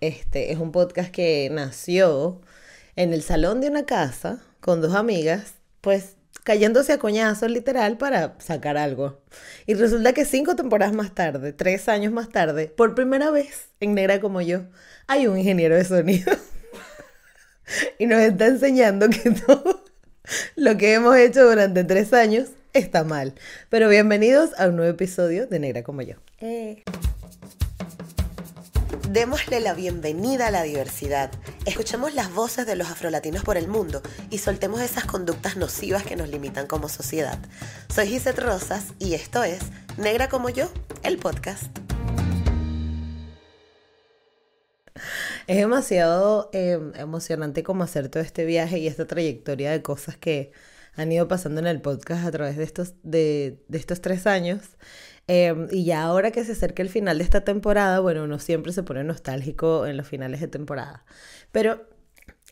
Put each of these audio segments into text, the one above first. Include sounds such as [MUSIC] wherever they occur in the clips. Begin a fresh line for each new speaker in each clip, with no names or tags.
este es un podcast que nació en el salón de una casa con dos amigas, pues cayéndose a coñazos literal para sacar algo. Y resulta que cinco temporadas más tarde, tres años más tarde, por primera vez en Negra como yo, hay un ingeniero de sonido. [LAUGHS] y nos está enseñando que todo lo que hemos hecho durante tres años está mal. Pero bienvenidos a un nuevo episodio de Negra como yo. Eh. Démosle la bienvenida a la diversidad. Escuchemos las voces de los afrolatinos por el mundo y soltemos esas conductas nocivas que nos limitan como sociedad. Soy Gisette Rosas y esto es Negra como yo, el podcast. Es demasiado eh, emocionante como hacer todo este viaje y esta trayectoria de cosas que han ido pasando en el podcast a través de estos, de, de estos tres años. Em, y ya ahora que se acerca el final de esta temporada, bueno, uno siempre se pone nostálgico en los finales de temporada. Pero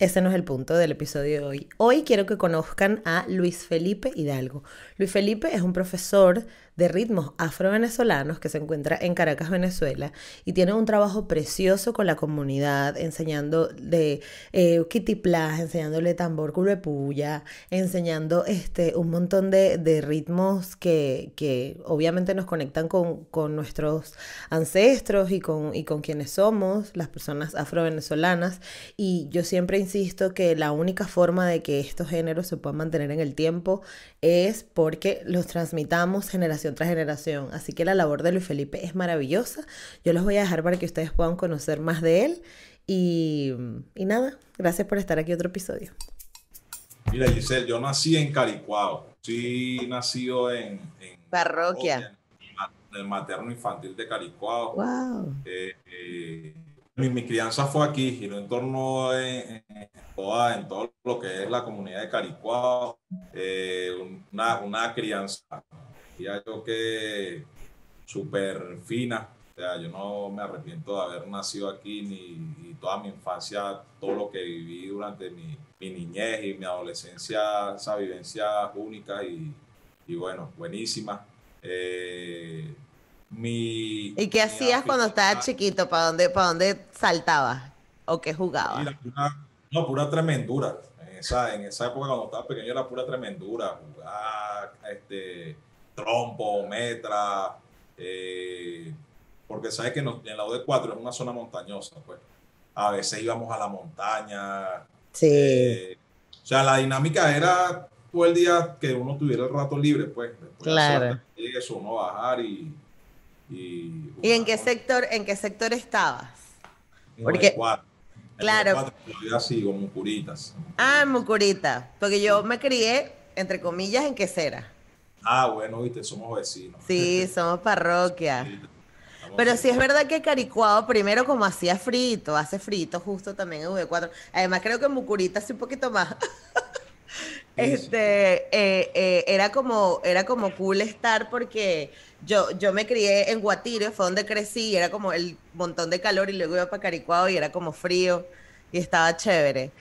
ese no es el punto del episodio de hoy. Hoy quiero que conozcan a Luis Felipe Hidalgo. Luis Felipe es un profesor de ritmos afro-venezolanos que se encuentra en Caracas, Venezuela, y tiene un trabajo precioso con la comunidad, enseñando de eh, kitiplas, enseñándole tambor puya, enseñando este, un montón de, de ritmos que, que, obviamente nos conectan con, con nuestros ancestros y con, y con quienes somos, las personas afro-venezolanas, y yo siempre insisto que la única forma de que estos géneros se puedan mantener en el tiempo es porque los transmitamos generación tras generación. Así que la labor de Luis Felipe es maravillosa. Yo los voy a dejar para que ustedes puedan conocer más de él. Y, y nada, gracias por estar aquí otro episodio.
Mira, Giselle, yo nací en Caricuao. Sí, nacido en, en
parroquia.
En el materno infantil de Caricuao.
Wow.
Eh, eh, mi, mi, crianza fue aquí, y en torno en, en, toda, en todo lo que es la comunidad de Caricuao. Eh, una, una crianza, ya yo que súper fina. O sea, yo no me arrepiento de haber nacido aquí ni, ni toda mi infancia, todo lo que viví durante mi, mi niñez y mi adolescencia, esa vivencia única y, y bueno, buenísima. Eh, mi,
¿Y qué hacías cuando estabas chiquito? ¿Para dónde, para dónde saltabas? ¿O qué jugabas?
Pura, no, pura tremendura. En esa, en esa época, cuando estaba pequeño, era pura tremendura. Jugar este, trompo, metra. Eh, porque sabes que nos, en la OD4 es una zona montañosa. Pues. A veces íbamos a la montaña.
Sí.
Eh, o sea, la dinámica era todo el día que uno tuviera el rato libre, pues.
Claro.
De eso, uno bajar y y,
¿Y en qué sector, en qué sector estabas?
Porque, cuatro.
claro.
así, como Mucuritas.
Ah, en Mucurita. Porque yo me crié, entre comillas, en Quesera.
Ah, bueno, viste, somos vecinos.
Sí, [LAUGHS] somos parroquia. Sí, Pero sí es verdad que Caricuado, primero como hacía frito, hace frito justo también en V4. Además creo que en Mucurita hace un poquito más. este, eh, eh, era como, era como cool estar porque yo, yo me crié en Guatire, fue donde crecí, y era como el montón de calor, y luego iba para Caricuado y era como frío, y estaba chévere.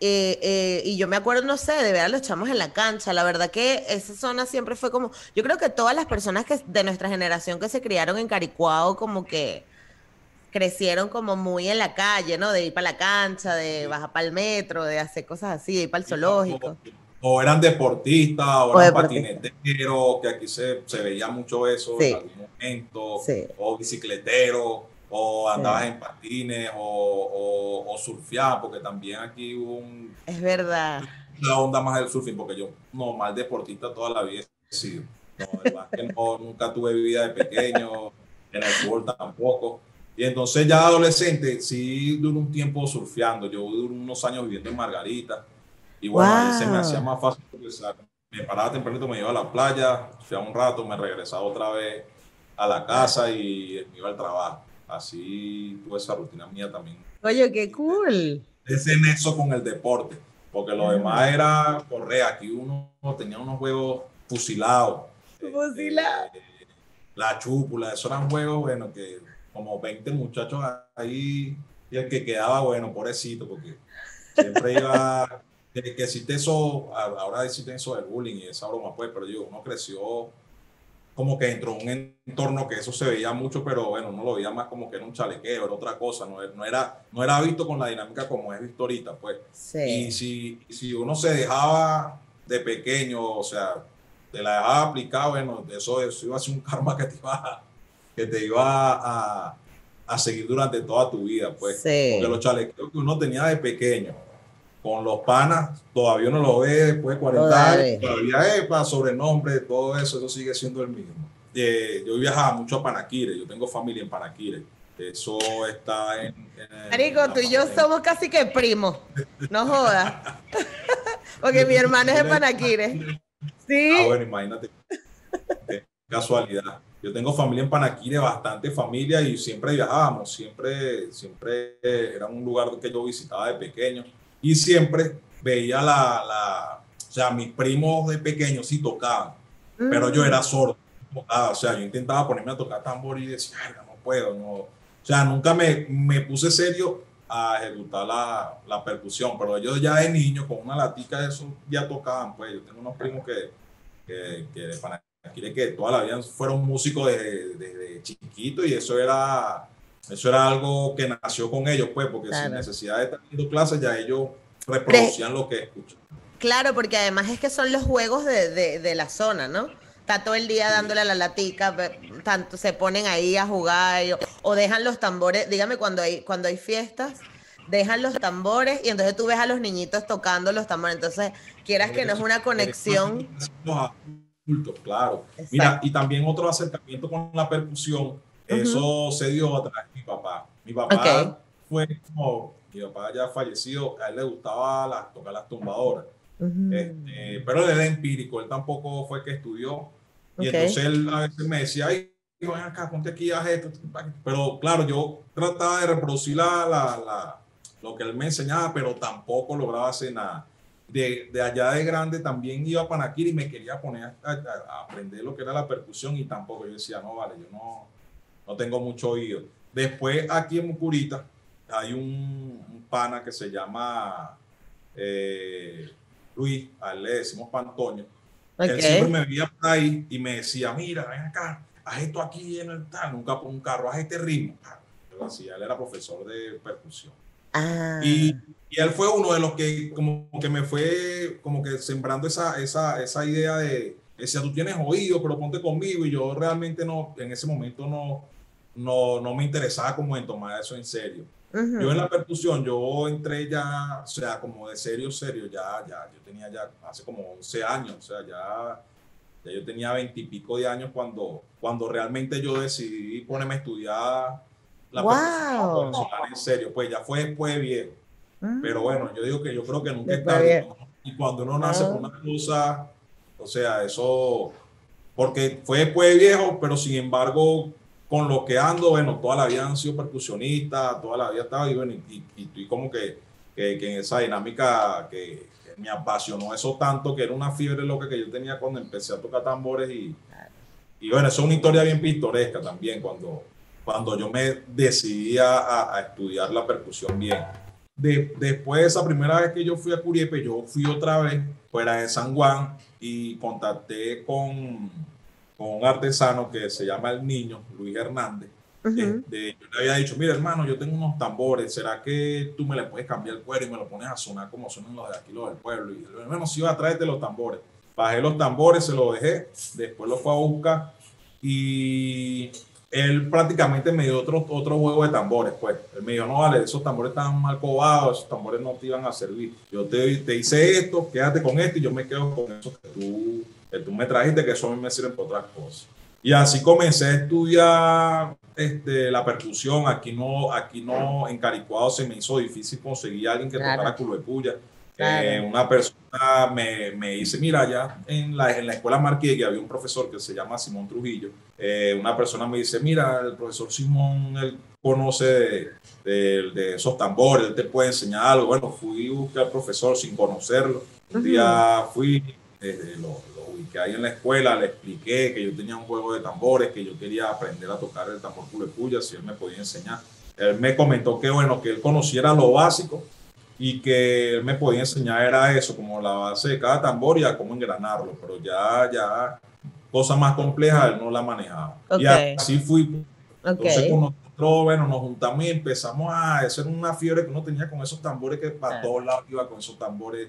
Eh, eh, y yo me acuerdo, no sé, de ver a los chamos en la cancha. La verdad que esa zona siempre fue como. Yo creo que todas las personas que de nuestra generación que se criaron en Caricuao, como que crecieron como muy en la calle, ¿no? De ir para la cancha, de bajar para el metro, de hacer cosas así, de ir para el zoológico.
O, eran deportistas, o, o eran patineteros, que aquí se, se, veía mucho eso
sí.
en algún momento,
sí.
o bicicleteros o andabas sí. en patines o, o, o porque también aquí hubo un...
Es verdad.
La onda más del surfing, porque yo normal deportista toda la vida he sido. No, que no, nunca tuve vida de pequeño, en el fútbol tampoco. Y entonces ya adolescente, sí duré un tiempo surfeando. Yo duré unos años viviendo en Margarita. Y bueno, wow. se me hacía más fácil progresar. Me paraba tempranito, me iba a la playa, fui a un rato, me regresaba otra vez a la casa y me iba al trabajo. Así tuve esa rutina mía también.
Oye, qué cool.
Ese nexo con el deporte, porque lo demás era correr. Aquí uno tenía unos juegos fusilados.
Fusilados.
Eh, la chúpula, eso eran juegos, bueno, que como 20 muchachos ahí y el que quedaba, bueno, pobrecito, porque siempre iba, [LAUGHS] que, que existe eso, ahora existe eso del bullying y esa broma, pues, pero yo, uno creció como que entró en un entorno que eso se veía mucho, pero bueno, uno lo veía más como que era un chalequeo, era otra cosa, no, no, era, no era visto con la dinámica como es visto ahorita, pues.
Sí.
Y si, si uno se dejaba de pequeño, o sea, te la dejaba aplicada, bueno, eso, eso iba a ser un karma que te iba, que te iba a, a seguir durante toda tu vida, pues.
Sí.
Porque los chalequeos que uno tenía de pequeño, con los panas, todavía uno lo ve después de 40
Todavía.
años, todavía es para sobrenombre, todo eso, eso sigue siendo el mismo. Eh, yo viajaba mucho a Panaquire, yo tengo familia en Panaquire, eso está en... en-
Marico,
en
tú y yo somos casi que primos. No jodas. [LAUGHS] Porque mi hermano es de Panaquire.
Ah,
Sí.
bueno, imagínate. Qué casualidad. Yo tengo familia en Panaquire, bastante familia y siempre viajábamos, siempre, siempre era un lugar que yo visitaba de pequeño y siempre veía la, la o sea, mis primos de pequeños sí tocaban, pero yo era sordo. no tocaba, o sea, yo intentaba ponerme a tocar tambor y decía, "Ay, no puedo, no. O sea, nunca me, me puse serio a ejecutar la, la percusión, pero ellos ya de niño con una latica de eso ya tocaban, pues yo tengo unos primos que, que, que de Panaquire que toda la vida fueron músicos desde, desde chiquito y eso era, eso era algo que nació con ellos, pues, porque sin necesidad de estar dando clases ya ellos reproducían lo que escuchan.
Claro, porque además es que son los juegos de, de- de la zona, ¿no? Está todo el día dándole a la latica, tanto se ponen ahí a jugar o dejan los tambores. Dígame cuando hay cuando hay fiestas, dejan los tambores y entonces tú ves a los niñitos tocando los tambores. Entonces, quieras que no es una conexión.
Los adultos, claro.
Exacto.
Mira, y también otro acercamiento con la percusión, eso se dio a través de mi papá. Mi papá
Ok.
fue como, mi papá ya fallecido, a él le gustaba las- tocar las tumbadoras.
Ujú.
Este, pero él era empírico, él tampoco fue que estudió. Y
Ok.
entonces él a veces me decía, ay, ven acá, ponte aquí, haz esto. Pero claro, yo trataba de reproducir la, la- la- lo que él me enseñaba, pero tampoco lograba hacer nada. De, de allá de grande también iba a Panaquiri y me quería poner a, a- a aprender lo que era la percusión y tampoco. Yo decía, no, vale, yo no, no tengo mucho oído. Después aquí en Mucurita hay un, un pana que se llama eh, Luis, a él le decimos Pantoño. Él
Ok.
siempre me veía por ahí y me decía, mira, ven acá, haz esto aquí en el tal, nunca por un carro, haz este ritmo. Yo lo hacía, él era profesor de percusión.
Ah.
Y, y él fue uno de los que como que me fue como que sembrando esa, esa, esa idea de, decía, tú tienes oído, pero ponte conmigo. Y yo realmente no, en ese momento no, no, no me interesaba como en tomar eso en serio.
Ujú.
Yo en la percusión, yo entré ya, o sea, como de serio, serio, ya, ya, yo tenía ya hace como 11 años, o sea, ya, ya yo tenía 20 y pico de años cuando, cuando realmente yo decidí ponerme a estudiar la
Wow.
percusión en serio, pues ya fue después de viejo.
Mm.
Pero bueno, yo digo que yo creo que nunca es
Después
tarde.
viejo.
¿no? Y cuando uno nace
Ah.
por una cosa, o sea, eso, porque fue después de viejo, pero sin embargo, con lo que ando, bueno, toda la vida han sido percusionistas, toda la vida estaba, y bueno, y, y- estoy como que, que, que en esa dinámica que, que me apasionó eso tanto, que era una fiebre loca que yo tenía cuando empecé a tocar tambores y, y bueno, eso es una historia bien pintoresca también, cuando, cuando yo me decidí a- a estudiar la percusión bien. De- después de esa primera vez que yo fui a Curiepe, yo fui otra vez fuera de San Juan y contacté con, con un artesano que se llama El Niño, Luis Hernández. Este, yo le había dicho, mira hermano, yo tengo unos tambores, ¿será que tú me le puedes cambiar el cuero y me lo pones a sonar como suenan los de aquí, los del pueblo? Y yo, bueno, sí, va a traerte los tambores. Bajé los tambores, se los dejé, después los fue a buscar y él prácticamente me dio otro, otro juego de tambores, pues. Él me dijo, no, vale, esos tambores están mal cobados, esos tambores no te iban a servir. Yo te, te hice esto, quédate con esto y yo me quedo con eso que tú, que tú me trajiste, que eso a mí me sirve para otras cosas. Y así comencé a estudiar este, la percusión. Aquí no, aquí no, en Caricuado se me hizo difícil conseguir a alguien que
Claro.
tocara culo de puya. Eh, una persona me, me, dice, mira, ya en la, en la escuela Marqués había un profesor que se llama Simón Trujillo. Eh, una persona me dice, mira, el profesor Simón, él conoce de, de, esos tambores, él te puede enseñar algo. Bueno, fui a buscar al profesor sin conocerlo. Un día fui, desde lo, ubiqué ahí en la escuela, le expliqué que yo tenía un juego de tambores, que yo quería aprender a tocar el tambor puya, si él me podía enseñar. Él me comentó que, bueno, que él conociera lo básico y que él me podía enseñar era eso, como la base de cada tambor y a cómo engranarlo, pero ya, ya, cosas más complejas él no la manejaba. Y así fui. Entonces con nosotros, bueno, nos juntamos y empezamos a hacer una fiebre que uno tenía con esos tambores que para todos lados iba con esos tambores.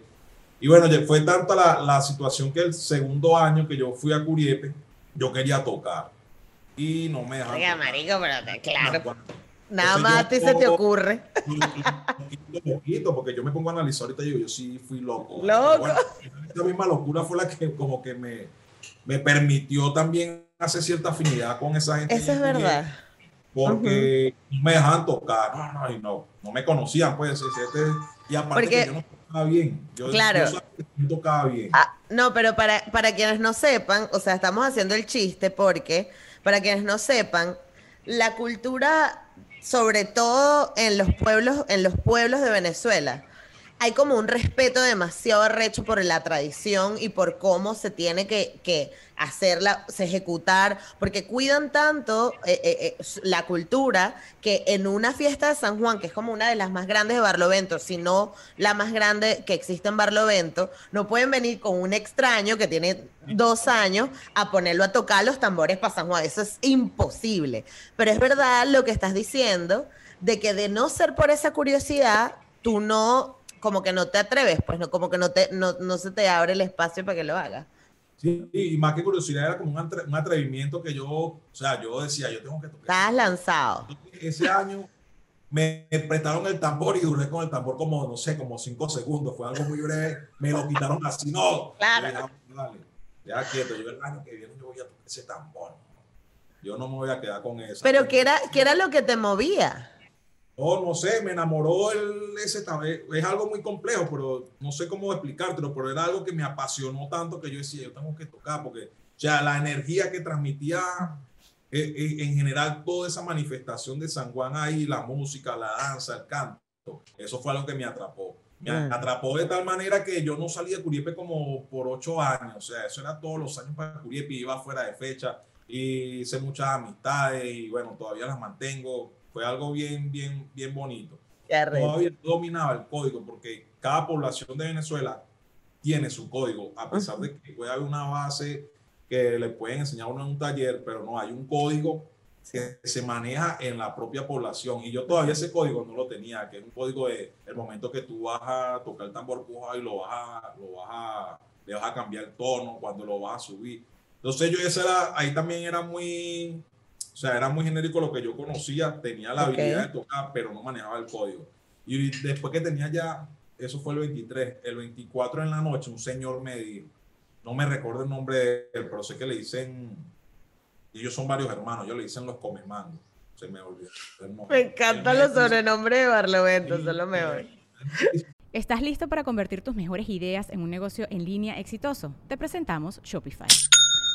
Y bueno, fue tanta la, la situación que el segundo año que yo fui a Curiepe, yo quería tocar. Y no me dejaron.
Oiga, marico, pero claro. Nada más a ti se te ocurre.
Un poquito, porque yo me pongo a analizar ahorita y digo, yo sí fui loco.
Loco.
esta misma locura fue la que como que me, me permitió también hacer cierta afinidad con esa gente.
Eso es verdad.
Porque no me dejaban tocar, no, no, y no, no me conocían, pues, este, y aparte porque, que yo no tocaba bien. Yo,
claro.
no tocaba bien.
Ah, no, pero para, para quienes no sepan, o sea, estamos haciendo el chiste porque, para quienes no sepan, la cultura sobre todo en los pueblos, en los pueblos de Venezuela, hay como un respeto demasiado arrecho por la tradición y por cómo se tiene que, que hacerla, se ejecutar, porque cuidan tanto eh, eh, eh, la cultura que en una fiesta de San Juan, que es como una de las más grandes de Barlovento, si no la más grande que existe en Barlovento, no pueden venir con un extraño que tiene dos años a ponerlo a tocar los tambores para San Juan. Eso es imposible. Pero es verdad lo que estás diciendo, de que de no ser por esa curiosidad, tú no como que no te atreves, pues no, como que no, te, no, no se te abre el espacio para que lo hagas.
Sí, y más que curiosidad era como un, atrevimiento que yo, o sea, yo decía, yo tengo que tocar.
Estás lanzado.
Ese año me prestaron el tambor y duré con el tambor como, no sé, como cinco segundos, fue algo muy breve, me lo quitaron así, no.
Claro.
ya quieto, yo el año que viene yo voy a tocar ese tambor. Yo no me voy a quedar con eso.
Pero ¿qué era, qué era lo que te movía?
Oh, no sé, me enamoró el, ese, es algo muy complejo, pero no sé cómo explicártelo, pero era algo que me apasionó tanto que yo decía, yo tengo que tocar, porque, o sea, la energía que transmitía eh, eh, en general toda esa manifestación de San Juan ahí, la música, la danza, el canto, eso fue algo que me atrapó. Me mm. atrapó de tal manera que yo no salí de Curiepe como por ocho años, o sea, eso era todos los años para Curiepe, iba fuera de fecha, y hice muchas amistades y bueno, todavía las mantengo fue algo bien, bien, bien bonito. Todavía dominaba el código porque cada población de Venezuela tiene su código, a pesar de que puede haber una base que le pueden enseñar uno en un taller, pero no, hay un código que se maneja en la propia población. Y yo todavía ese código no lo tenía, que es un código de el momento que tú vas a tocar el tambor puja y lo vas a, lo vas a, le vas a cambiar el tono, cuando lo vas a subir. Entonces yo ese era, ahí también era muy, sea, era muy genérico lo que yo conocía, tenía la habilidad de tocar, pero no manejaba el código. Y después que tenía ya, eso fue el 23, el 24 en la noche, un señor me dijo, no me recuerdo el nombre de él, pero sé que le dicen, ellos son varios hermanos, yo le dicen los comemandos. Se me olvidó.
Me encantan los sobrenombres de Barlovento, solo me voy.
¿Estás listo para convertir tus mejores ideas en un negocio en línea exitoso? Te presentamos Shopify.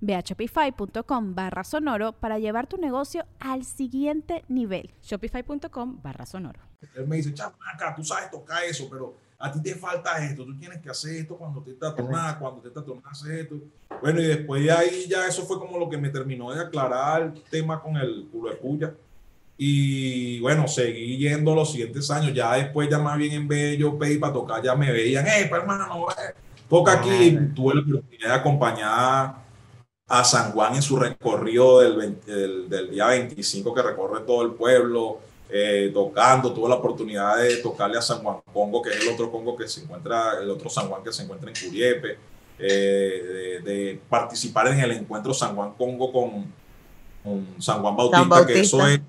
Ve a shopify.com barra sonoro para llevar tu negocio al siguiente nivel. Shopify.com barra sonoro.
Él me dice, chamaca, tú sabes tocar eso, pero a ti te falta esto, tú tienes que hacer esto cuando te está tomando, cuando te está tomando, hacer esto. Bueno, y después de ahí ya eso fue como lo que me terminó de aclarar el tema con el culo de puya. Y bueno, seguí yendo los siguientes años. Ya después, ya más bien en Bello Pay para tocar, ya me veían, hey, hermano, eh, toca aquí. Tuve la oportunidad de acompañar a San Juan en su recorrido del, del, día 25 que recorre todo el pueblo, eh, tocando. Tuve la oportunidad de tocarle a San Juan Congo, que es el otro Congo que se encuentra, el otro San Juan que se encuentra en Curiepe. Eh, de, participar en el encuentro San Juan Congo con, con San Juan Bautista, que eso es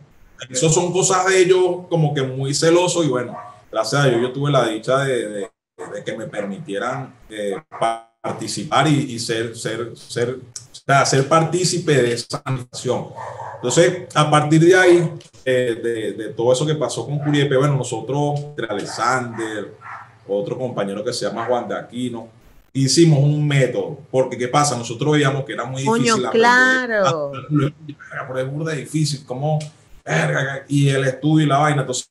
eso son cosas de ellos como que muy celosos y bueno, gracias a Dios yo tuve la dicha de, que me permitieran eh, participar y, ser, ser, ser, ser partícipe de esa nación. Entonces, a partir de ahí, eh, de, todo eso que pasó con Curiepe, bueno, nosotros, Alexander, otro compañero que se llama Juan de Aquino, hicimos un método, porque ¿qué pasa? Nosotros veíamos que era muy difícil.
Coño, claro.
Por es burda difícil, como y el estudio y la vaina. Entonces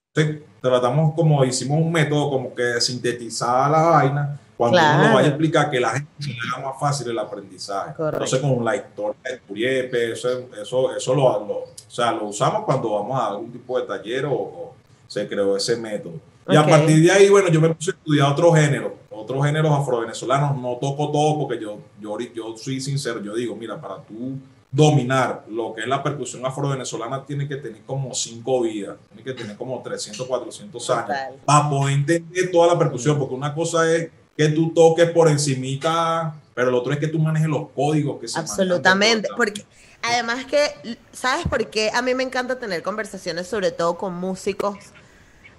tratamos como hicimos un método como que sintetizaba la vaina cuando uno lo vaya a explicar que la gente le haga más fácil el aprendizaje. Entonces con la historia de Curiepe, eso, eso, eso lo, o sea, lo usamos cuando vamos a algún tipo de taller o, se creó ese método. Y a partir de ahí, bueno, yo me puse a estudiar otros géneros, otros géneros afro-venezolanos. No toco todo porque yo, yo, yo soy sincero, yo digo, mira, para tú dominar lo que es la percusión afro-venezolana tiene que tener como cinco vidas, tiene que tener como 300, 400 años para poder entender toda la percusión, porque una cosa es que tú toques por encimita, pero lo otro es que tú manejes los códigos que se
Absolutamente, porque además que, ¿sabes por qué? A mí me encanta tener conversaciones sobre todo con músicos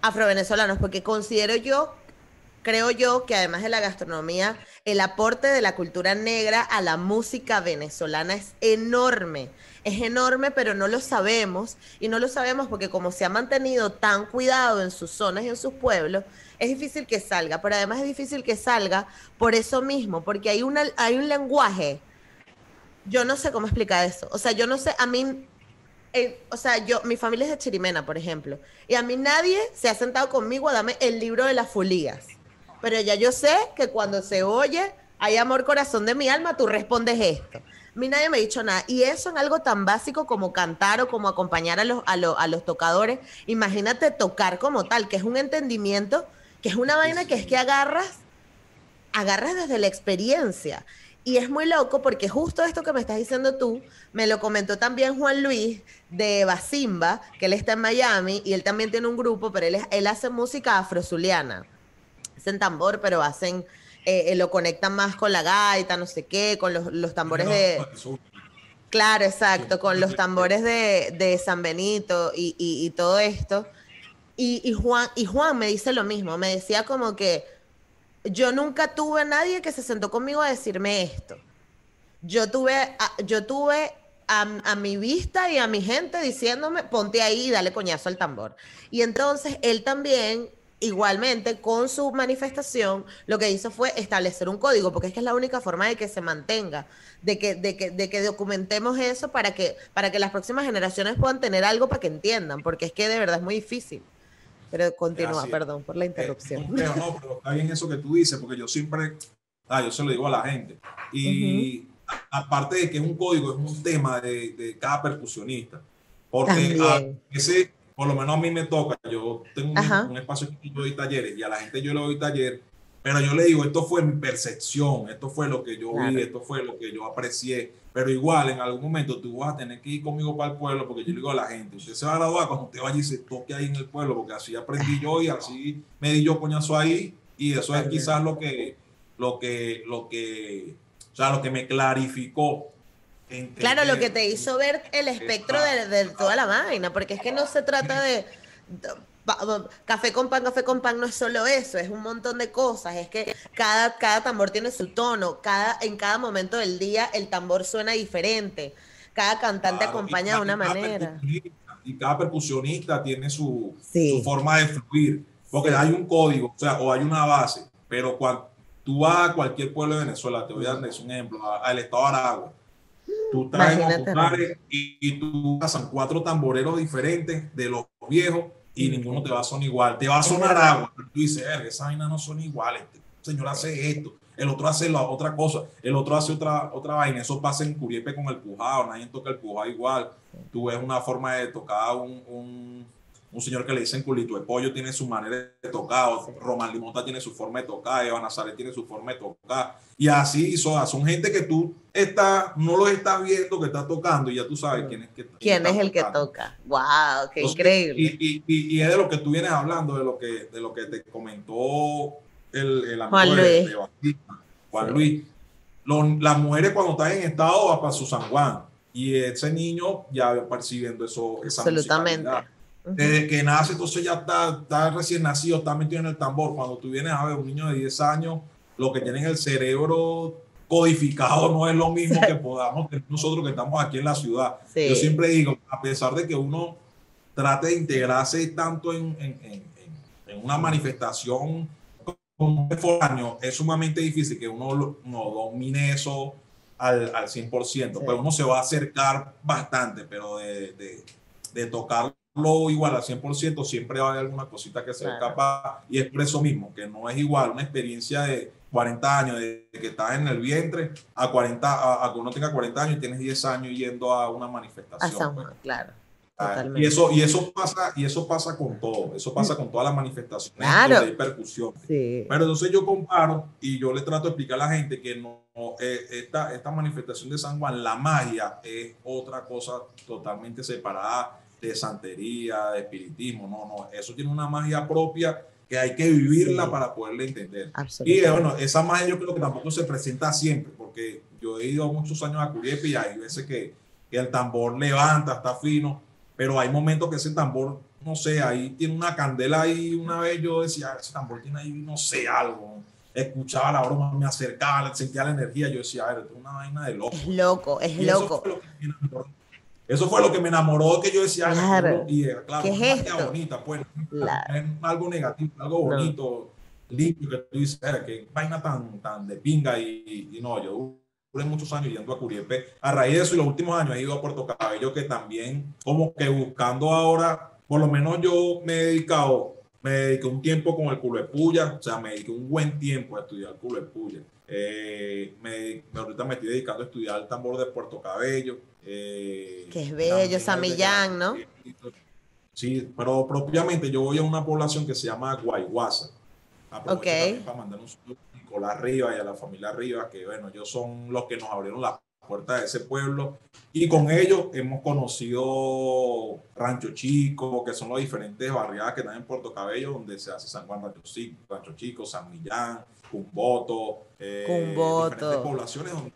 afro-venezolanos, porque considero yo creo yo que además de la gastronomía, el aporte de la cultura negra a la música venezolana es enorme. Es enorme, pero no lo sabemos. Y no lo sabemos porque como se ha mantenido tan cuidado en sus zonas y en sus pueblos, es difícil que salga. Pero además es difícil que salga por eso mismo, porque hay, una, hay un lenguaje. Yo no sé cómo explicar eso. O sea, yo no sé, a mí eh, o sea, yo, mi familia es de Chirimena, por ejemplo, y a mí nadie se ha sentado conmigo a darme el libro de las folías pero ya yo sé que cuando se oye, hay amor corazón de mi alma, tú respondes esto. A mí nadie me ha dicho nada. Y eso en algo tan básico como cantar o como acompañar a los, a, a los tocadores. Imagínate tocar como tal, que es un entendimiento, que es una vaina que es que agarras, agarras desde la experiencia. Y es muy loco porque justo esto que me estás diciendo tú, me lo comentó también Juan Luis de Basimba, que él está en Miami y él también tiene un grupo, pero él, él hace música afrozuliana hacen tambor, pero hacen, eh, eh, lo conectan más con la gaita, no sé qué, con los, tambores de... Claro, exacto, con los tambores de, San Benito y, todo esto. Y, Juan, y Juan me dice lo mismo, me decía como que yo nunca tuve a nadie que se sentó conmigo a decirme esto. Yo tuve, yo tuve a, a, mi vista y a mi gente diciéndome, ponte ahí y dale coñazo al tambor. Y entonces él también igualmente con su manifestación lo que hizo fue establecer un código, porque es que es la única forma de que se mantenga, de que, de que, de que documentemos eso para que, para que las próximas generaciones puedan tener algo para que entiendan, porque es que de verdad es muy difícil. Pero continúa, perdón por la eh, interrupción.
no, [LAUGHS] pero está bien eso que tú dices, porque yo siempre, ah, yo se lo digo a la gente. Y aparte de que es un código, es un tema de, de cada percusionista. Porque a ese, por lo menos a mí me toca, yo tengo un, espacio que yo doy talleres y a la gente yo le doy taller, pero yo le digo, esto fue mi percepción, esto fue lo que yo vi, esto fue lo que yo aprecié, pero igual en algún momento tú vas a tener que ir conmigo para el pueblo porque yo le digo a la gente, usted se va a graduar cuando usted vaya y se toque ahí en el pueblo, porque así aprendí yo y así me di yo coñazo ahí y eso es quizás lo que, lo que, lo que, o sea, lo que me clarificó
Claro, lo que te hizo ver el espectro de, toda la vaina, porque es que no se trata de, café con pan, café con pan no es solo eso, es un montón de cosas, es que cada, cada tambor tiene su tono, cada, en cada momento del día el tambor suena diferente, cada cantante acompaña de una manera.
Y cada percusionista tiene su, forma de fluir, porque hay un código, o sea, o hay una base, pero cuando tú vas a cualquier pueblo de Venezuela, te voy a dar un ejemplo, al estado de Aragua, Tú traes y, tú pasan cuatro tamboreros diferentes de los viejos y ninguno te va a sonar igual. Te va a sonar agua, pero tú dices, esa vaina no son iguales. Este señor hace esto. el otro hace la otra cosa, el otro hace otra, otra vaina. Eso pasa en Curiepe con el pujado, nadie toca el pujado igual. Tú ves una forma de tocar un, un, un señor que le dicen culito de pollo, tiene su manera de tocar, Román Limonta tiene su forma de tocar, Eva Nazaret tiene su forma de tocar. Y así son, son gente que tú está, no los estás viendo que está tocando y ya tú sabes quién es, que,
¿Quién es el que toca. ¡Wow! ¡Qué increíble!
Y, y, y, es de lo que tú vienes hablando, de lo que, de lo que te comentó el, el
amigo Juan
de, Luis. Batista, Juan Luis. las mujeres cuando están en estado van para su San Juan y ese niño ya va percibiendo eso. Esa
Absolutamente.
Desde que nace, entonces ya está, está recién nacido, está metido en el tambor. Cuando tú vienes a ver un niño de 10 años, lo que tiene en el cerebro codificado no es lo mismo que [LAUGHS] podamos tener nosotros que estamos aquí en la ciudad. Yo siempre digo, a pesar de que uno trate de integrarse tanto en, en, en, en una manifestación como un foráneo, es sumamente difícil que uno no domine eso al, al 100%, pero pues uno se va a acercar bastante, pero de, de, de tocarlo igual al 100%, siempre va a haber alguna cosita que se escapa y es por eso mismo, que no es igual una experiencia de 40 años, de que estás en el vientre, a 40, a, que uno tenga 40 años y tienes 10 años yendo a una manifestación.
Pues. claro.
Ah, y eso, y eso pasa, y eso pasa con todo, eso pasa con todas las manifestaciones claro. hay percusión. Pero entonces yo comparo y yo le trato de explicar a la gente que no, eh, esta, esta manifestación de San Juan, la magia es otra cosa totalmente separada de santería, de espiritismo, no, no, eso tiene una magia propia que hay que vivirla para poderla entender. Y bueno, esa magia yo creo que tampoco se presenta siempre, porque yo he ido muchos años a Curiepe y hay veces que, que, el tambor levanta, está fino, pero hay momentos que ese tambor, no sé, ahí tiene una candela ahí, una vez yo decía, ese tambor tiene ahí, no sé, algo. Escuchaba la broma, me acercaba, sentía la energía, yo decía, a ver, es una vaina de loco.
Es loco, es loco.
Eso fue lo que me enamoró, que yo decía,
claro.
y eh, claro,
¿Qué es
esto? bonita, pues, es algo negativo, algo bonito, limpio, que tú dices, que vaina tan, tan de pinga, y, y, no, yo duré muchos años yendo a Curiepe, a raíz de eso, y los últimos años he ido a Puerto Cabello, que también, como que buscando ahora, por lo menos yo me he dedicado, me dediqué un tiempo con el culo de puya, o sea, me dediqué un buen tiempo a estudiar culo de puya. Eh, me, ahorita me estoy dedicando a estudiar el tambor de Puerto Cabello. Eh,
que es bello, Samillán, ¿no?
Sí, pero propiamente yo voy a una población que se llama Guayguasa.
Ok.
Para mandar un saludo a Nicolás Rivas y a la familia Rivas, que bueno, ellos son los que nos abrieron la puerta de ese pueblo. Y con ellos hemos conocido Rancho Chico, que son las diferentes barriadas que están en Puerto Cabello, donde se hace San Juan Rancho Chico, Rancho Chico San Millán, Cumboto, eh, diferentes poblaciones donde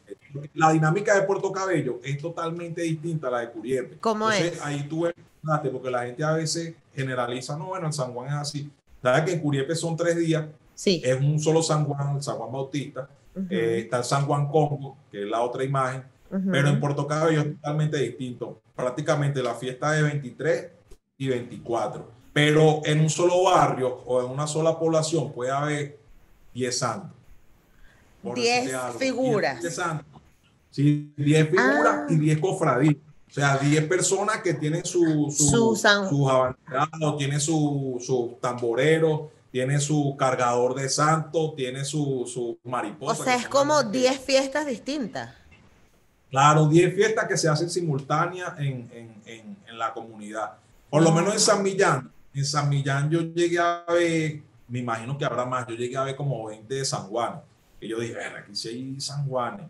la dinámica de Puerto Cabello es totalmente distinta a la de Curiepe.
¿Cómo es?
Ahí tú ves, porque la gente a veces generaliza, no, bueno, el San Juan es así. Sabes que en Curiepe son tres días,
sí.
es un solo San Juan, el San Juan Bautista, eh, está el San Juan Congo, que es la otra imagen, pero en Puerto Cabello es totalmente distinto. Prácticamente la fiesta de 23 y 24, pero en un solo barrio o en una sola población puede haber 10 santos.
10 figuras.
10 santos. Sí, 10 figuras y 10 cofradías. O sea, 10 personas que tienen su, su, su abanderados, tiene su, su tamborero, tiene su cargador de santo, tiene su, su mariposa.
O sea, es como 10 fiestas distintas.
Claro, 10 fiestas que se hacen simultáneas en, en, en, en, la comunidad. Por lo menos en San Millán. En San Millán yo llegué a ver, me imagino que habrá más, yo llegué a ver como 20 de San Juan. Y yo dije, aquí sí hay San Juan.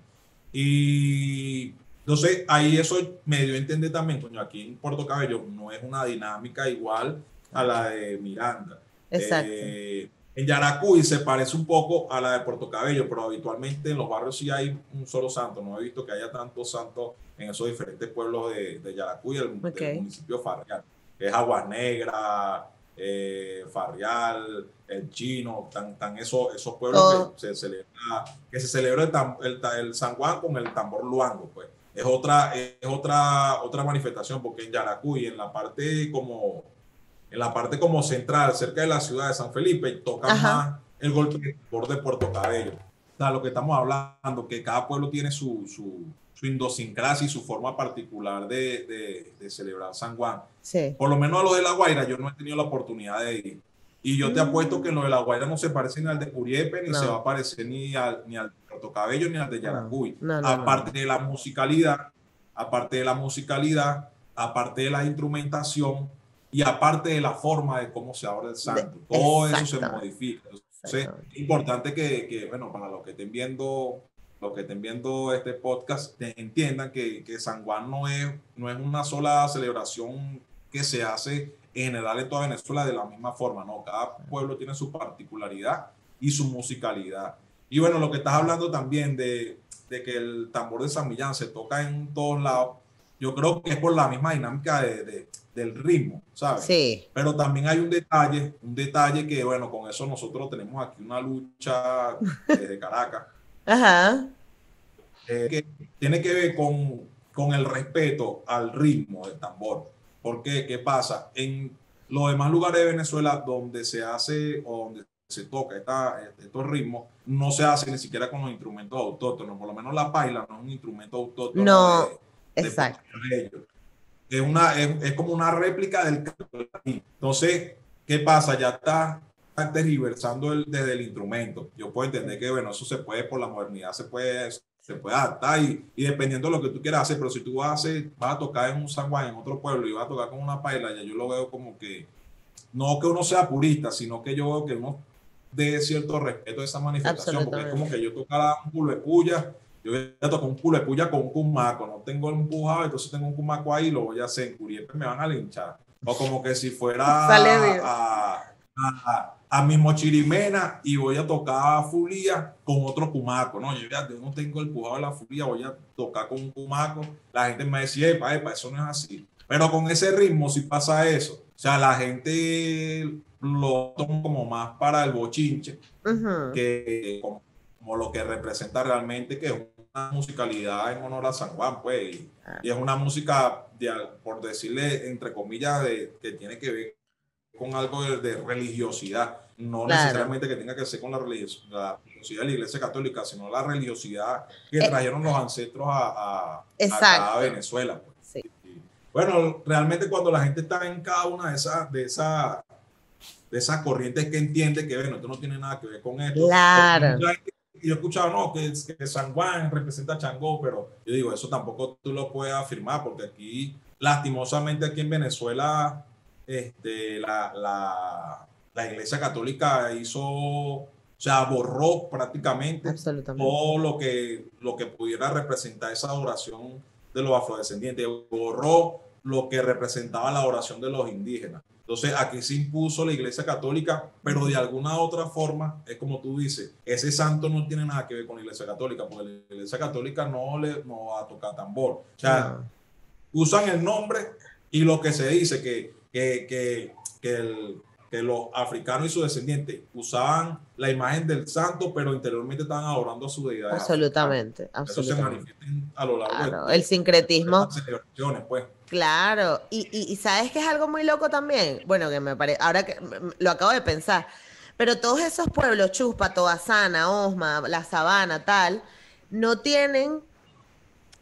Y entonces ahí eso me dio a entender también, coño, aquí en Puerto Cabello no es una dinámica igual a la de Miranda.
Exacto.
Eh, en Yaracuy se parece un poco a la de Puerto Cabello, pero habitualmente en los barrios sí hay un solo santo. No he visto que haya tantos santos en esos diferentes pueblos de, de Yaracuy, el, del municipio Farrial. Es Aguas Negras, eh, Farrial, el Chino, tan, tan esos, esos pueblos que se celebra, que se celebra el, el, San Juan con el tambor luango, pues. Es otra, es otra, otra manifestación, porque en Yaracuy, en la parte como, en la parte como central, cerca de la ciudad de San Felipe, toca más el golpe de Puerto Cabello. O sea, lo que estamos hablando, que cada pueblo tiene su, su, su idiosincrasia y su forma particular de, de, de celebrar San Juan.
Sí.
Por lo menos a lo de La Guaira, yo no he tenido la oportunidad de ir Y yo te apuesto que lo de La Guaira no se parece ni al de Curiepe, ni se va a parecer ni al, ni al Cabello, ni al de Yaracuy. aparte de la musicalidad, aparte de la musicalidad, aparte de la instrumentación y aparte de la forma de cómo se abre el santo. Todo eso se modifica. Entonces, es importante que, que, bueno, para los que estén viendo los que estén viendo este podcast entiendan que, que, San Juan no es, no es una sola celebración que se hace en general en toda Venezuela de la misma forma, ¿no? Cada pueblo tiene su particularidad y su musicalidad. Y bueno, lo que estás hablando también de, de que el tambor de San Millán se toca en todos lados, yo creo que es por la misma dinámica de, del ritmo, ¿sabes?
Sí.
Pero también hay un detalle, un detalle que, bueno, con eso nosotros tenemos aquí una lucha desde Caracas. [LAUGHS]
Ajá.
Eh, que tiene que ver con, con el respeto al ritmo del tambor. Porque, ¿qué pasa? En los demás lugares de Venezuela donde se hace o donde se toca esta, estos ritmos, no se hace ni siquiera con los instrumentos autóctonos. Por lo menos la paila no es un instrumento autóctono.
No, exacto.
es, una, es, como una réplica del Entonces, ¿qué pasa? Ya está, está tergiversando el, desde el instrumento. Yo puedo entender que, bueno, eso se puede, por la modernidad, se puede, se puede adaptar y, y dependiendo de lo que tú quieras hacer, pero si tú vas a, hacer, vas a tocar en un San Juan, en otro pueblo, y vas a tocar con una paila, ya yo lo veo como que, no que uno sea purista, sino que yo veo que uno de cierto respeto a esa manifestación, porque es como que yo tocara un culo de puya, yo voy a tocar un culo de puya con un cumaco, no tengo el empujado, entonces tengo un cumaco ahí, lo voy a hacer en me van a linchar. O como que si fuera [LAUGHS] a, a, a, mi mochirimena y voy a tocar fulía con otro cumaco, no, yo ya no tengo el empujado de la fulía, voy a tocar con un cumaco, la gente me decía, epa, epa, eso no es así. Pero con ese ritmo si pasa eso. O sea, la gente lo tomo como más para el bochinche que como, lo que representa realmente que es una musicalidad en honor a San Juan, pues, y, es una música, por decirle, entre comillas, de, que tiene que ver con algo de, religiosidad, no necesariamente que tenga que ser con la, religiosidad de la Iglesia Católica, sino la religiosidad que eh, trajeron los ancestros a, a, Venezuela. Pues. Bueno, realmente cuando la gente está en cada una de esas, de esas de esas corrientes que entiende que, bueno, esto no tiene nada que ver con esto.
Claro.
Yo he escuchado, no, que, que San Juan representa a Changó, pero yo digo, eso tampoco tú lo puedes afirmar, porque aquí, lastimosamente, aquí en Venezuela, este, la, la, la Iglesia Católica hizo, o sea, borró prácticamente todo lo que, lo que pudiera representar esa oración de los afrodescendientes, borró lo que representaba la oración de los indígenas. Entonces aquí se impuso la Iglesia Católica, pero de alguna otra forma, es como tú dices, ese santo no tiene nada que ver con la Iglesia Católica, porque la Iglesia Católica no le no va a tocar tambor. O sea, usan el nombre y lo que se dice que, que, que, que, el, que los africanos y sus descendientes usaban la imagen del santo, pero interiormente estaban adorando a su deidad.
Absolutamente, absolutamente.
Eso se a lo largo
de, el sincretismo.
pues.
Claro, y, y, sabes que es algo muy loco también. Bueno, que me parece, ahora que lo acabo de pensar, pero todos esos pueblos, Chuspa, Toasana, Osma, La Sabana, tal, no tienen,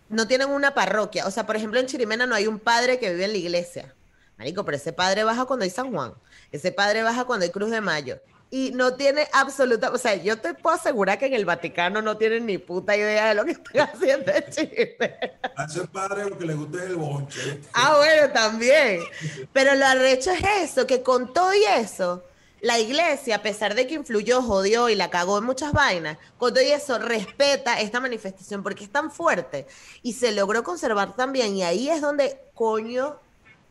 no tienen una parroquia. O sea, por ejemplo, en Chirimena no hay un padre que vive en la iglesia. Marico, pero ese padre baja cuando hay San Juan. Ese padre baja cuando hay Cruz de Mayo y no tiene absoluta, o sea, yo te puedo asegurar que en el Vaticano no tienen ni puta idea de lo que están [LAUGHS] haciendo en Chile.
A ese padre lo que le gusta es el bonche.
Ah, bueno, también. Pero lo arrecho es eso, que con todo y eso, la iglesia, a pesar de que influyó, jodió y la cagó en muchas vainas, con todo y eso respeta esta manifestación porque es tan fuerte y se logró conservar también. Y ahí es donde, coño,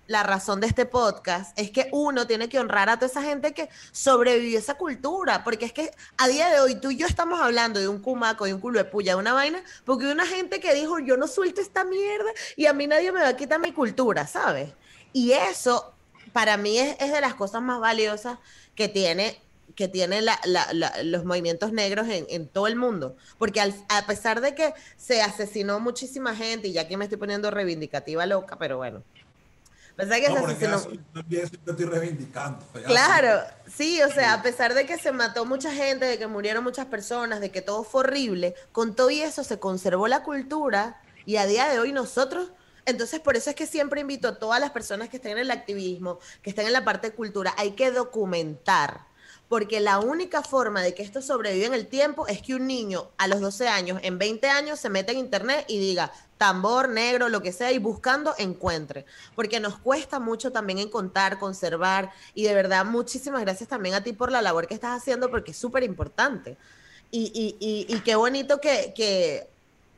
la razón de este podcast es que uno tiene que honrar a toda esa gente que sobrevivió esa cultura, porque es que a día de hoy tú y yo estamos hablando de un cumaco, de un culo de puya, de una vaina, porque una gente que dijo, yo no suelto esta mierda y a mí nadie me va a quitar mi cultura, ¿sabes? Y eso para mí es, de las cosas más valiosas que tiene que los movimientos negros en, todo el mundo. Porque a pesar de que se asesinó muchísima gente, y ya aquí me estoy poniendo reivindicativa loca, pero bueno,
estoy reivindicando.
Claro, sí, o sea, a pesar de que se mató mucha gente, de que murieron muchas personas, de que todo fue horrible, con todo y eso se conservó la cultura y a día de hoy nosotros Entonces, por eso es que siempre invito a todas las personas que estén en el activismo, que estén en la parte de cultura, hay que documentar porque la única forma de que esto sobreviva en el tiempo es que un niño a los 12 años, en 20 años, se meta en internet y diga tambor negro, lo que sea, y buscando encuentre, porque nos cuesta mucho también encontrar, conservar, y de verdad muchísimas gracias también a ti por la labor que estás haciendo, porque es súper importante. Y, qué bonito que, que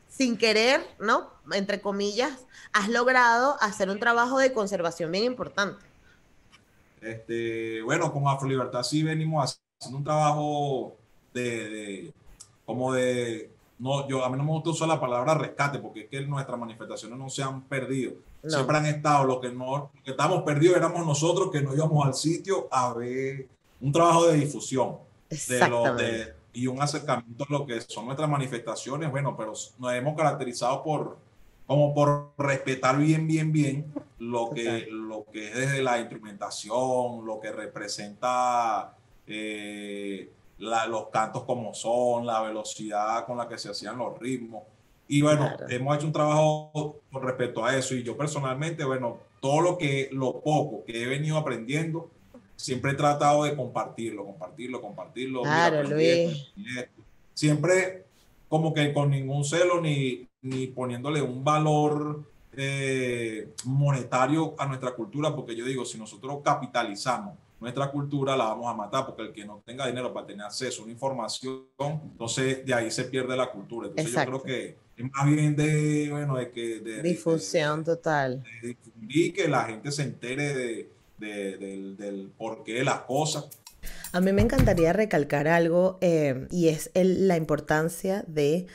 sin querer, ¿no? Entre comillas, has logrado hacer un trabajo de conservación bien importante.
Este, bueno, con Afrolibertad sí venimos haciendo un trabajo de, como de, no, yo a mí no me gusta usar la palabra rescate porque es que nuestras manifestaciones no se han perdido. Siempre han estado, lo que no, que estamos perdidos éramos nosotros que no íbamos al sitio a ver un trabajo de difusión de y un acercamiento a lo que son nuestras manifestaciones, bueno, pero nos hemos caracterizado por como por respetar bien, bien, bien lo que, lo que es desde la instrumentación, lo que representa eh, los cantos como son, la velocidad con la que se hacían los ritmos. Y bueno, hemos hecho un trabajo con respecto a eso. Y yo personalmente, bueno, todo lo que, lo poco que he venido aprendiendo, siempre he tratado de compartirlo, compartirlo, compartirlo.
Claro, Luis.
Siempre como que con ningún celo ni, ni poniéndole un valor eh, monetario a nuestra cultura, porque yo digo, si nosotros capitalizamos nuestra cultura, la vamos a matar, porque el que no tenga dinero para tener acceso a una información, entonces de ahí se pierde la cultura. Entonces yo creo que es más bien de, bueno, de que... De,
Difusión total.
Y que la gente se entere de, del, del porqué de las cosas
a mí me encantaría recalcar algo eh, y es la importancia de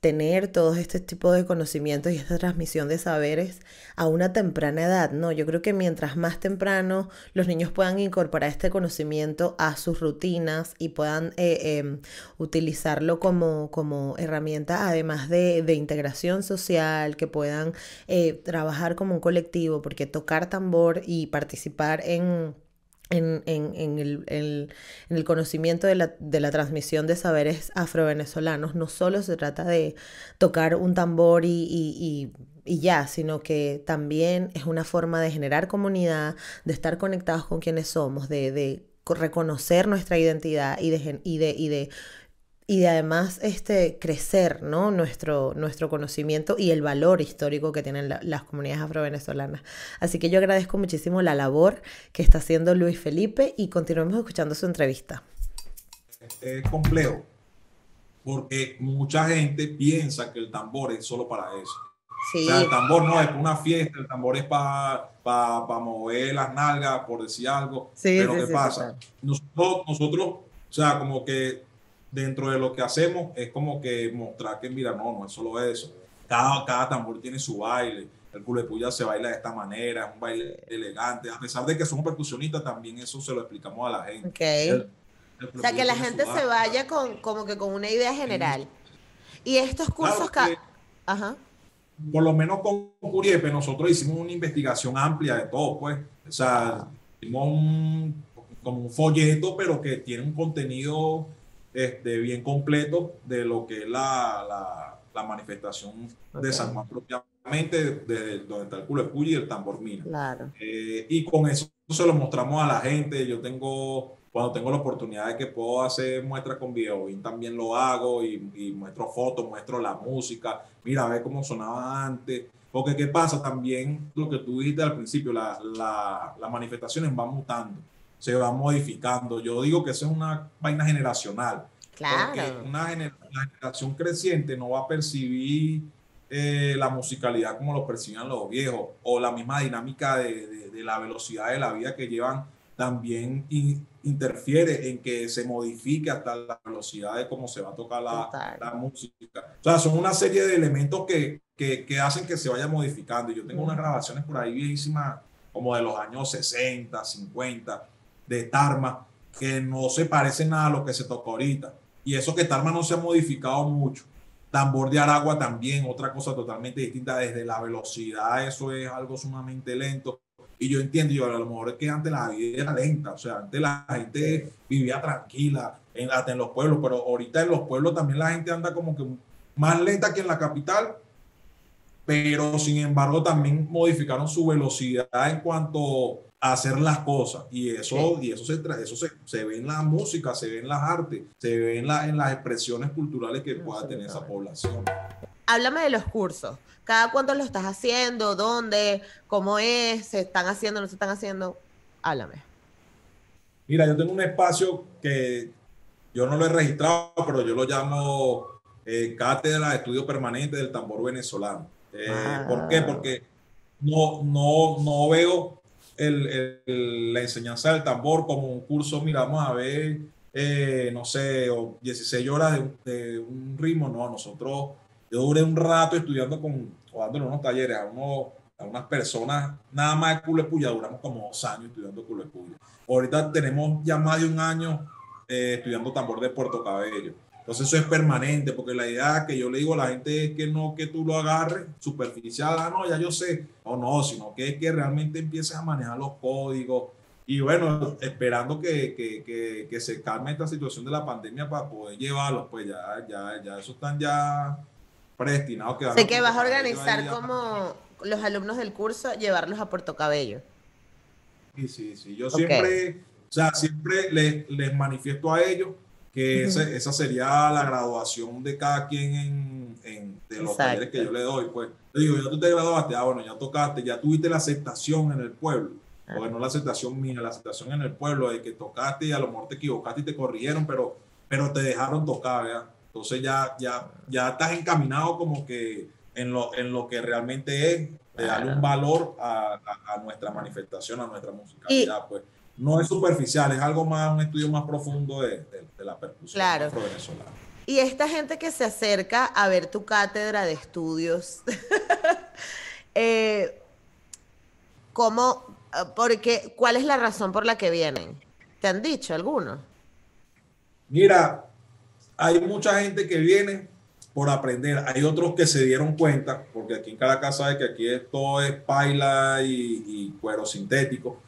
tener todo este tipo de conocimientos y esta transmisión de saberes a una temprana edad, ¿no? Yo creo que mientras más temprano los niños puedan incorporar este conocimiento a sus rutinas y puedan eh, em, utilizarlo como, como herramienta, además de, de integración social, que puedan eh, trabajar como un colectivo, porque tocar tambor y participar en en, el, conocimiento de la, transmisión de saberes afrovenezolanos. No solo se trata de tocar un tambor y, ya, sino que también es una forma de generar comunidad, de estar conectados con quienes somos, de, reconocer nuestra identidad y de, y de, y de y de además este, crecer ¿no? nuestro, nuestro conocimiento y el valor histórico que tienen las comunidades afrovenezolanas. Así que yo agradezco muchísimo la labor que está haciendo Luis Felipe y continuemos escuchando su entrevista.
Es complejo, porque mucha gente piensa que el tambor es solo para eso. O sea, el tambor no es una fiesta, el tambor es para mover las nalgas, por decir algo. Pero ¿qué pasa? Nosotros, nosotros, o sea, como que dentro de lo que hacemos es como que mostrar que, mira, no, no es solo eso. Cada, cada tambor tiene su baile. El culepuya se baila de esta manera, es un baile elegante. A pesar de que somos percusionistas, también eso se lo explicamos a la gente.
Okay. o sea, que la gente se vaya con, como que con una idea general. Y estos cursos... Ajá.
Por lo menos con Curiepe nosotros hicimos una investigación amplia de todo, pues. O sea, hicimos un, como un folleto, pero que tiene un contenido este, bien completo de lo que es la, la, la manifestación de San Juan propiamente, de, donde está el culo y el tambor mina.
Claro.
Eh, y con eso se lo mostramos a la gente. Yo tengo, cuando tengo la oportunidad de que puedo hacer muestras con video, y también lo hago y, y muestro fotos, muestro la música. Mira, a ver cómo sonaba antes. Porque, ¿qué pasa? También lo que tú dijiste al principio, la, las manifestaciones van mutando se va modificando. Yo digo que eso es una vaina generacional.
Claro.
Porque una generación creciente no va a percibir eh, la musicalidad como lo percibían los viejos, o la misma dinámica de, de, la velocidad de la vida que llevan también interfiere en que se modifique hasta la velocidad de cómo se va a tocar la, la música. O sea, son una serie de elementos que, que, que hacen que se vaya modificando. Yo tengo unas grabaciones por ahí viejísimas, como de los años 60, 50, de Tarma, que no se parece nada a lo que se tocó ahorita. Y eso que Tarma no se ha modificado mucho. Tambor de Aragua también, otra cosa totalmente distinta desde la velocidad, eso es algo sumamente lento. Y yo entiendo, yo a lo mejor es que antes la vida era lenta, o sea, antes la gente vivía tranquila, en, hasta en los pueblos, pero ahorita en los pueblos también la gente anda como que más lenta que en la capital, pero sin embargo también modificaron su velocidad en cuanto hacer las cosas. Y eso, y eso, se, eso se, se, ve en la música, se ve en las artes, se ve en, la, en las expresiones culturales que pueda tener esa población.
Háblame de los cursos. ¿Cada cuánto lo estás haciendo? ¿Dónde? ¿Cómo es? ¿Se están haciendo? ¿No se están haciendo? Háblame.
Mira, yo tengo un espacio que yo no lo he registrado, pero yo lo llamo eh, Cátedra de Estudio Permanente del Tambor Venezolano. Eh, ¿Por qué? Ah. Porque no, no, no veo el, la enseñanza del tambor como un curso, mira, vamos a ver, eh, no sé, 16 horas de, un ritmo, no, nosotros, yo duré un rato estudiando con, o dándole unos talleres a, unos, a unas personas, nada más de culo puya, duramos como dos años estudiando culo puya. Ahorita tenemos ya más de un año eh, estudiando tambor de Puerto Cabello. Entonces eso es permanente, porque la idea que yo le digo a la gente es que no que tú lo agarres superficial, ah, no, ya yo sé, o no, sino que es que realmente empieces a manejar los códigos. Y bueno, esperando que, que, que, se calme esta situación de la pandemia para poder llevarlos, pues ya, ya, ya eso están ya predestinados.
Que sé que vas a organizar como los alumnos del curso, llevarlos a Puerto Cabello.
Sí, sí, sí. Yo siempre, o sea, siempre les, les manifiesto a ellos que esa sería la graduación de cada quien en, en de los talleres que yo le doy. Pues le digo, ya tú te graduaste, ah, bueno, ya tocaste, ya tuviste la aceptación en el pueblo. Porque no la aceptación mía, la aceptación en el pueblo, de que tocaste y a lo mejor te equivocaste y te corrigieron, pero, pero te dejaron tocar, ¿verdad? Entonces ya, ya, ya estás encaminado como que en lo, en lo que realmente es, de darle un valor a, a, nuestra manifestación, a nuestra musicalidad, pues no es superficial, es algo más, un estudio más profundo de, la percusión
claro.
venezolana.
Y esta gente que se acerca a ver tu cátedra de estudios, [LAUGHS] eh, ¿cómo, porque, cuál es la razón por la que vienen? ¿Te han dicho algunos?
Mira, hay mucha gente que viene por aprender. Hay otros que se dieron cuenta, porque aquí en Caracas sabe que aquí todo es paila y, y cuero sintético.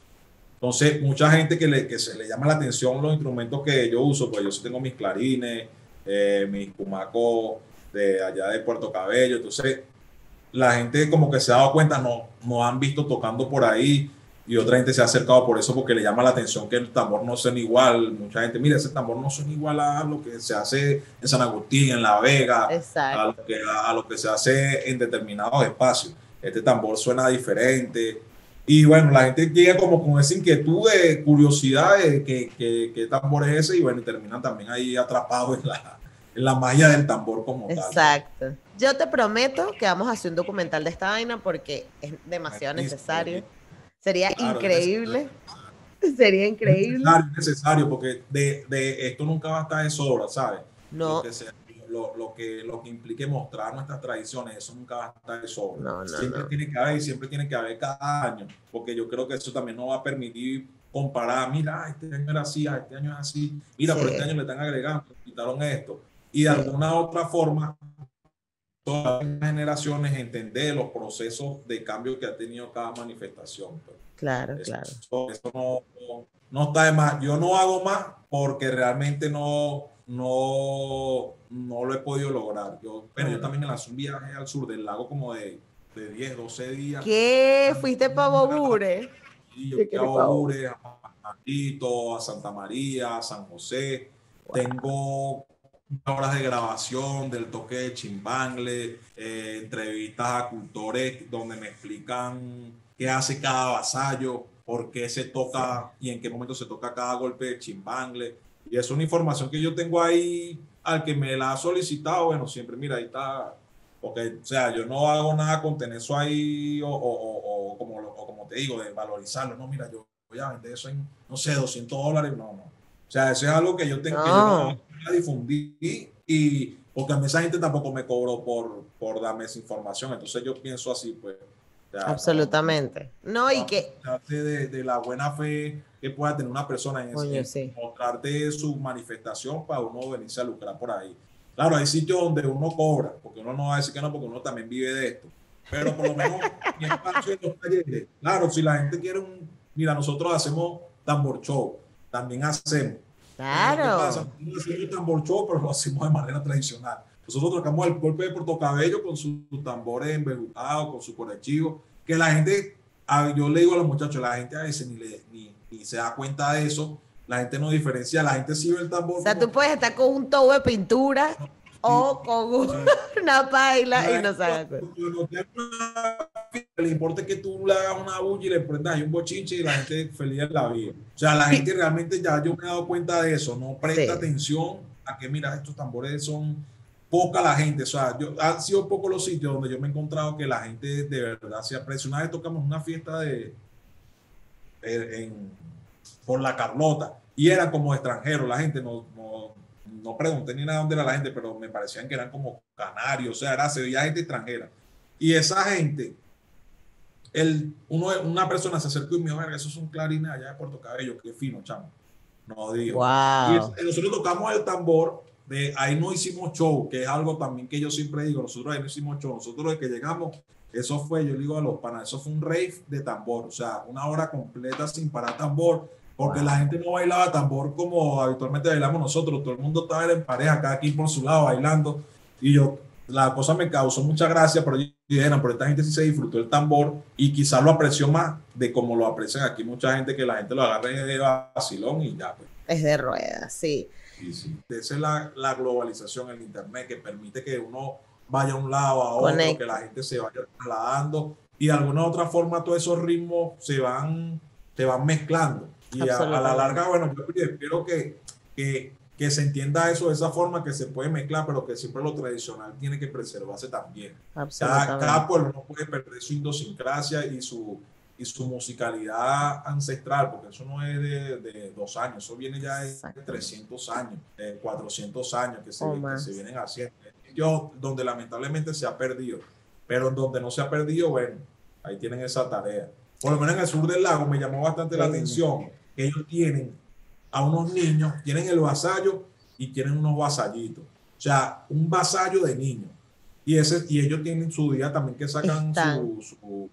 Entonces, mucha gente que, le, que se le llama la atención los instrumentos que yo uso, pues yo sí tengo mis clarines, eh, mis cumacos de allá de Puerto Cabello. Entonces, la gente como que se ha dado cuenta, no, no han visto tocando por ahí y otra gente se ha acercado por eso porque le llama la atención que el tambor no suena igual. Mucha gente, mira, ese tambor no suena igual a lo que se hace en San Agustín, en La Vega, a lo, que, a lo que se hace en determinados espacios. Este tambor suena diferente. Y bueno, la gente llega como con esa inquietud de curiosidad de qué, qué, tambor es ese y bueno, y terminan también ahí atrapados en la, en la malla del tambor como
tal. Exacto. Yo te prometo que vamos a hacer un documental de esta vaina porque es demasiado necesario. Sería increíble. [LAUGHS] Sería increíble.
Necesario, necesario, porque de, de, esto nunca va a estar de sobra, ¿sabes?
No
lo, lo, que, lo que implique mostrar nuestras tradiciones, eso nunca va a estar de sobra. siempre tiene que haber y siempre tiene que haber cada año, porque yo creo que eso también no va a permitir comparar, mira, este año era así, ah, este año es así, mira, por este año le están agregando, quitaron esto. Y de alguna otra forma, todas las generaciones entender los procesos de cambio que ha tenido cada manifestación. Pues.
Claro, claro.
Eso, no, no, está de más. Yo no hago más porque realmente no, no, no lo he podido lograr. Yo, pero yo también me lancé un viaje al sur del lago como de, de 10, 12 días.
¿Qué? ¿Fuiste para Bobure?
Sí, yo fui a Bobure, a Martito, a Santa María, a San José. Tengo horas de grabación del toque de chimbangle, eh, entrevistas a cultores donde me explican qué hace cada vasallo, por qué se toca y en qué momento se toca cada golpe de chimbangle. Y es una información que yo tengo ahí al que me la ha solicitado, bueno, siempre, mira, ahí está, porque, o sea, yo no hago nada con tener eso ahí o, o, o como, o como te digo, de valorizarlo, no, mira, yo voy a vender eso en, no sé, 200 dólares, no, no. O sea, eso es algo que yo tengo que yo no difundir y porque a mí esa gente tampoco me cobró por, por darme esa información, entonces yo pienso así, pues.
Absolutamente. No, y que...
De, de la buena fe que pueda tener una persona en ese, mostrarte su manifestación para uno venirse a lucrar por ahí. Claro, hay sitios donde uno cobra, porque uno no va a decir que no, porque uno también vive de esto. Pero por lo menos [LAUGHS] en espacio los talleres. Claro, si la gente quiere un. Mira, nosotros hacemos tambor show, también hacemos.
Claro.
No hacemos tambor show, pero lo hacemos de manera tradicional. Nosotros tocamos el golpe de Puerto Cabello con sus tambores embejutados, con su correchivo, que la gente, yo le digo a los muchachos, la gente a veces ni, ni, ni se da cuenta de eso, la gente no diferencia, la gente sí ve el tambor.
O sea, tú puedes estar con un tubo de pintura o con una paila y no sabes.
Le importa que tú le hagas una bulla y le prendas ahí un bochinche y la gente feliz en la vida. O sea, la gente realmente ya yo me he dado cuenta de eso, no presta atención a que, mira, estos tambores son poca la gente. O sea, yo, han sido pocos los sitios donde yo me he encontrado que la gente de verdad se aprecia. Una vez tocamos una fiesta de, en, por la Carlota y era como extranjero. La gente no, no, no pregunté ni nada dónde era la gente, pero me parecían que eran como canarios. O sea, era, se veía gente extranjera. Y esa gente, el, uno, una persona se acercó y me dijo, eso es un clarín allá de Puerto Cabello, qué fino, chamo. No digo.
Wow.
Y nosotros tocamos el tambor, ahí no hicimos show, que es algo también que yo siempre digo, nosotros ahí no hicimos show, nosotros de que llegamos, eso fue, yo digo a los panas, eso fue un rave de tambor, o sea, una hora completa sin parar tambor, porque la gente no bailaba tambor como habitualmente bailamos nosotros, todo el mundo estaba en pareja, cada quien por su lado bailando, y yo, la cosa me causó mucha gracia, pero dijeron, pero esta gente sí se disfrutó el tambor y quizás lo apreció más de como lo aprecian aquí mucha gente, que la gente lo agarre de vacilón y ya. Pues.
Es de ruedas,
sí. Sí. Esa es la, la, globalización, el Internet, que permite que uno vaya a un lado a otro, que la gente se vaya trasladando y de alguna u otra forma todos esos ritmos se van, se van mezclando. Y a, la larga, bueno, yo espero que, que, que, se entienda eso de esa forma, que se puede mezclar, pero que siempre lo tradicional tiene que preservarse también. Cada, cada pueblo no puede perder su idiosincrasia y su, y su musicalidad ancestral, porque eso no es de, de dos años, eso viene ya de 300 años, de 400 años que se, que se vienen haciendo. Yo, donde lamentablemente se ha perdido, pero donde no se ha perdido, bueno, ahí tienen esa tarea. Por lo menos en el sur del lago me llamó bastante la atención que ellos tienen a unos niños, tienen el vasallo y tienen unos vasallitos. O sea, un vasallo de niños. Y, ese, y ellos tienen su día también que sacan su, su,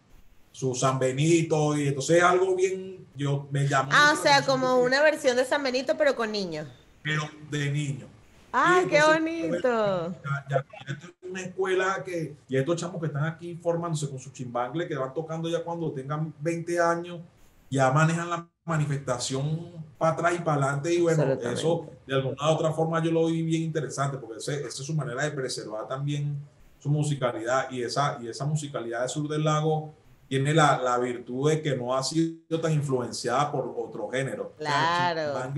San Benito. Y entonces es algo bien, yo me llamo.
Ah, o sea, como una versión de San Benito, pero con niños.
Pero de niños.
¡Ah, qué bonito!
Ya, es una escuela que, y estos chamos que están aquí formándose con su chimbangle, que van tocando ya cuando tengan 20 años, ya manejan la manifestación para atrás y para adelante. Y bueno, eso de alguna u otra forma yo lo vi bien interesante, porque esa es su manera de preservar también su musicalidad. Y esa, y esa musicalidad de Sur del Lago tiene la, la virtud de que no ha sido tan influenciada por otro género.
Claro.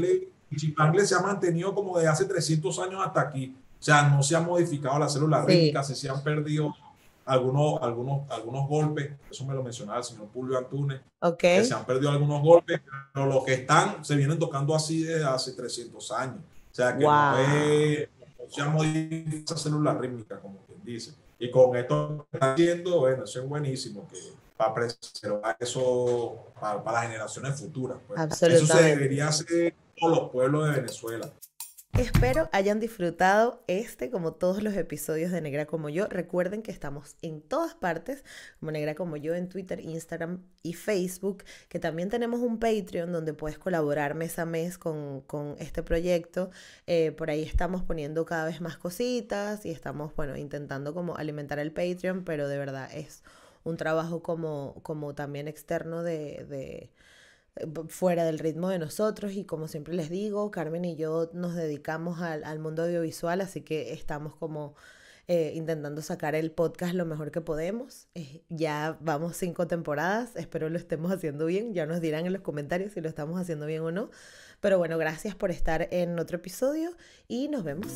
Chimpangle se ha mantenido como de hace 300 años hasta aquí. O sea, no se ha modificado la célula sí. se han perdido algunos, algunos, algunos golpes, eso me lo mencionaba el señor Julio Antunes,
okay.
que se han perdido algunos golpes, pero los que están se vienen tocando así desde hace 300 años. O sea, que no, es, se ha modificado esa célula rítmica, como quien dice. Y con esto que está haciendo, bueno, eso es buenísimo, que para preservar eso para, para las generaciones futuras. Pues. Eso se debería hacer los pueblos de Venezuela.
Espero hayan disfrutado este como todos los episodios de Negra como yo. Recuerden que estamos en todas partes, como Negra como yo, en Twitter, Instagram y Facebook, que también tenemos un Patreon donde puedes colaborar mes a mes con, con este proyecto. Eh, por ahí estamos poniendo cada vez más cositas y estamos, bueno, intentando como alimentar el Patreon, pero de verdad es un trabajo como, como también externo de, de fuera del ritmo de nosotros y como siempre les digo, Carmen y yo nos dedicamos al, al mundo audiovisual, así que estamos como eh, intentando sacar el podcast lo mejor que podemos. Eh, ya vamos cinco temporadas, espero lo estemos haciendo bien, ya nos dirán en los comentarios si lo estamos haciendo bien o no. Pero bueno, gracias por estar en otro episodio y nos vemos.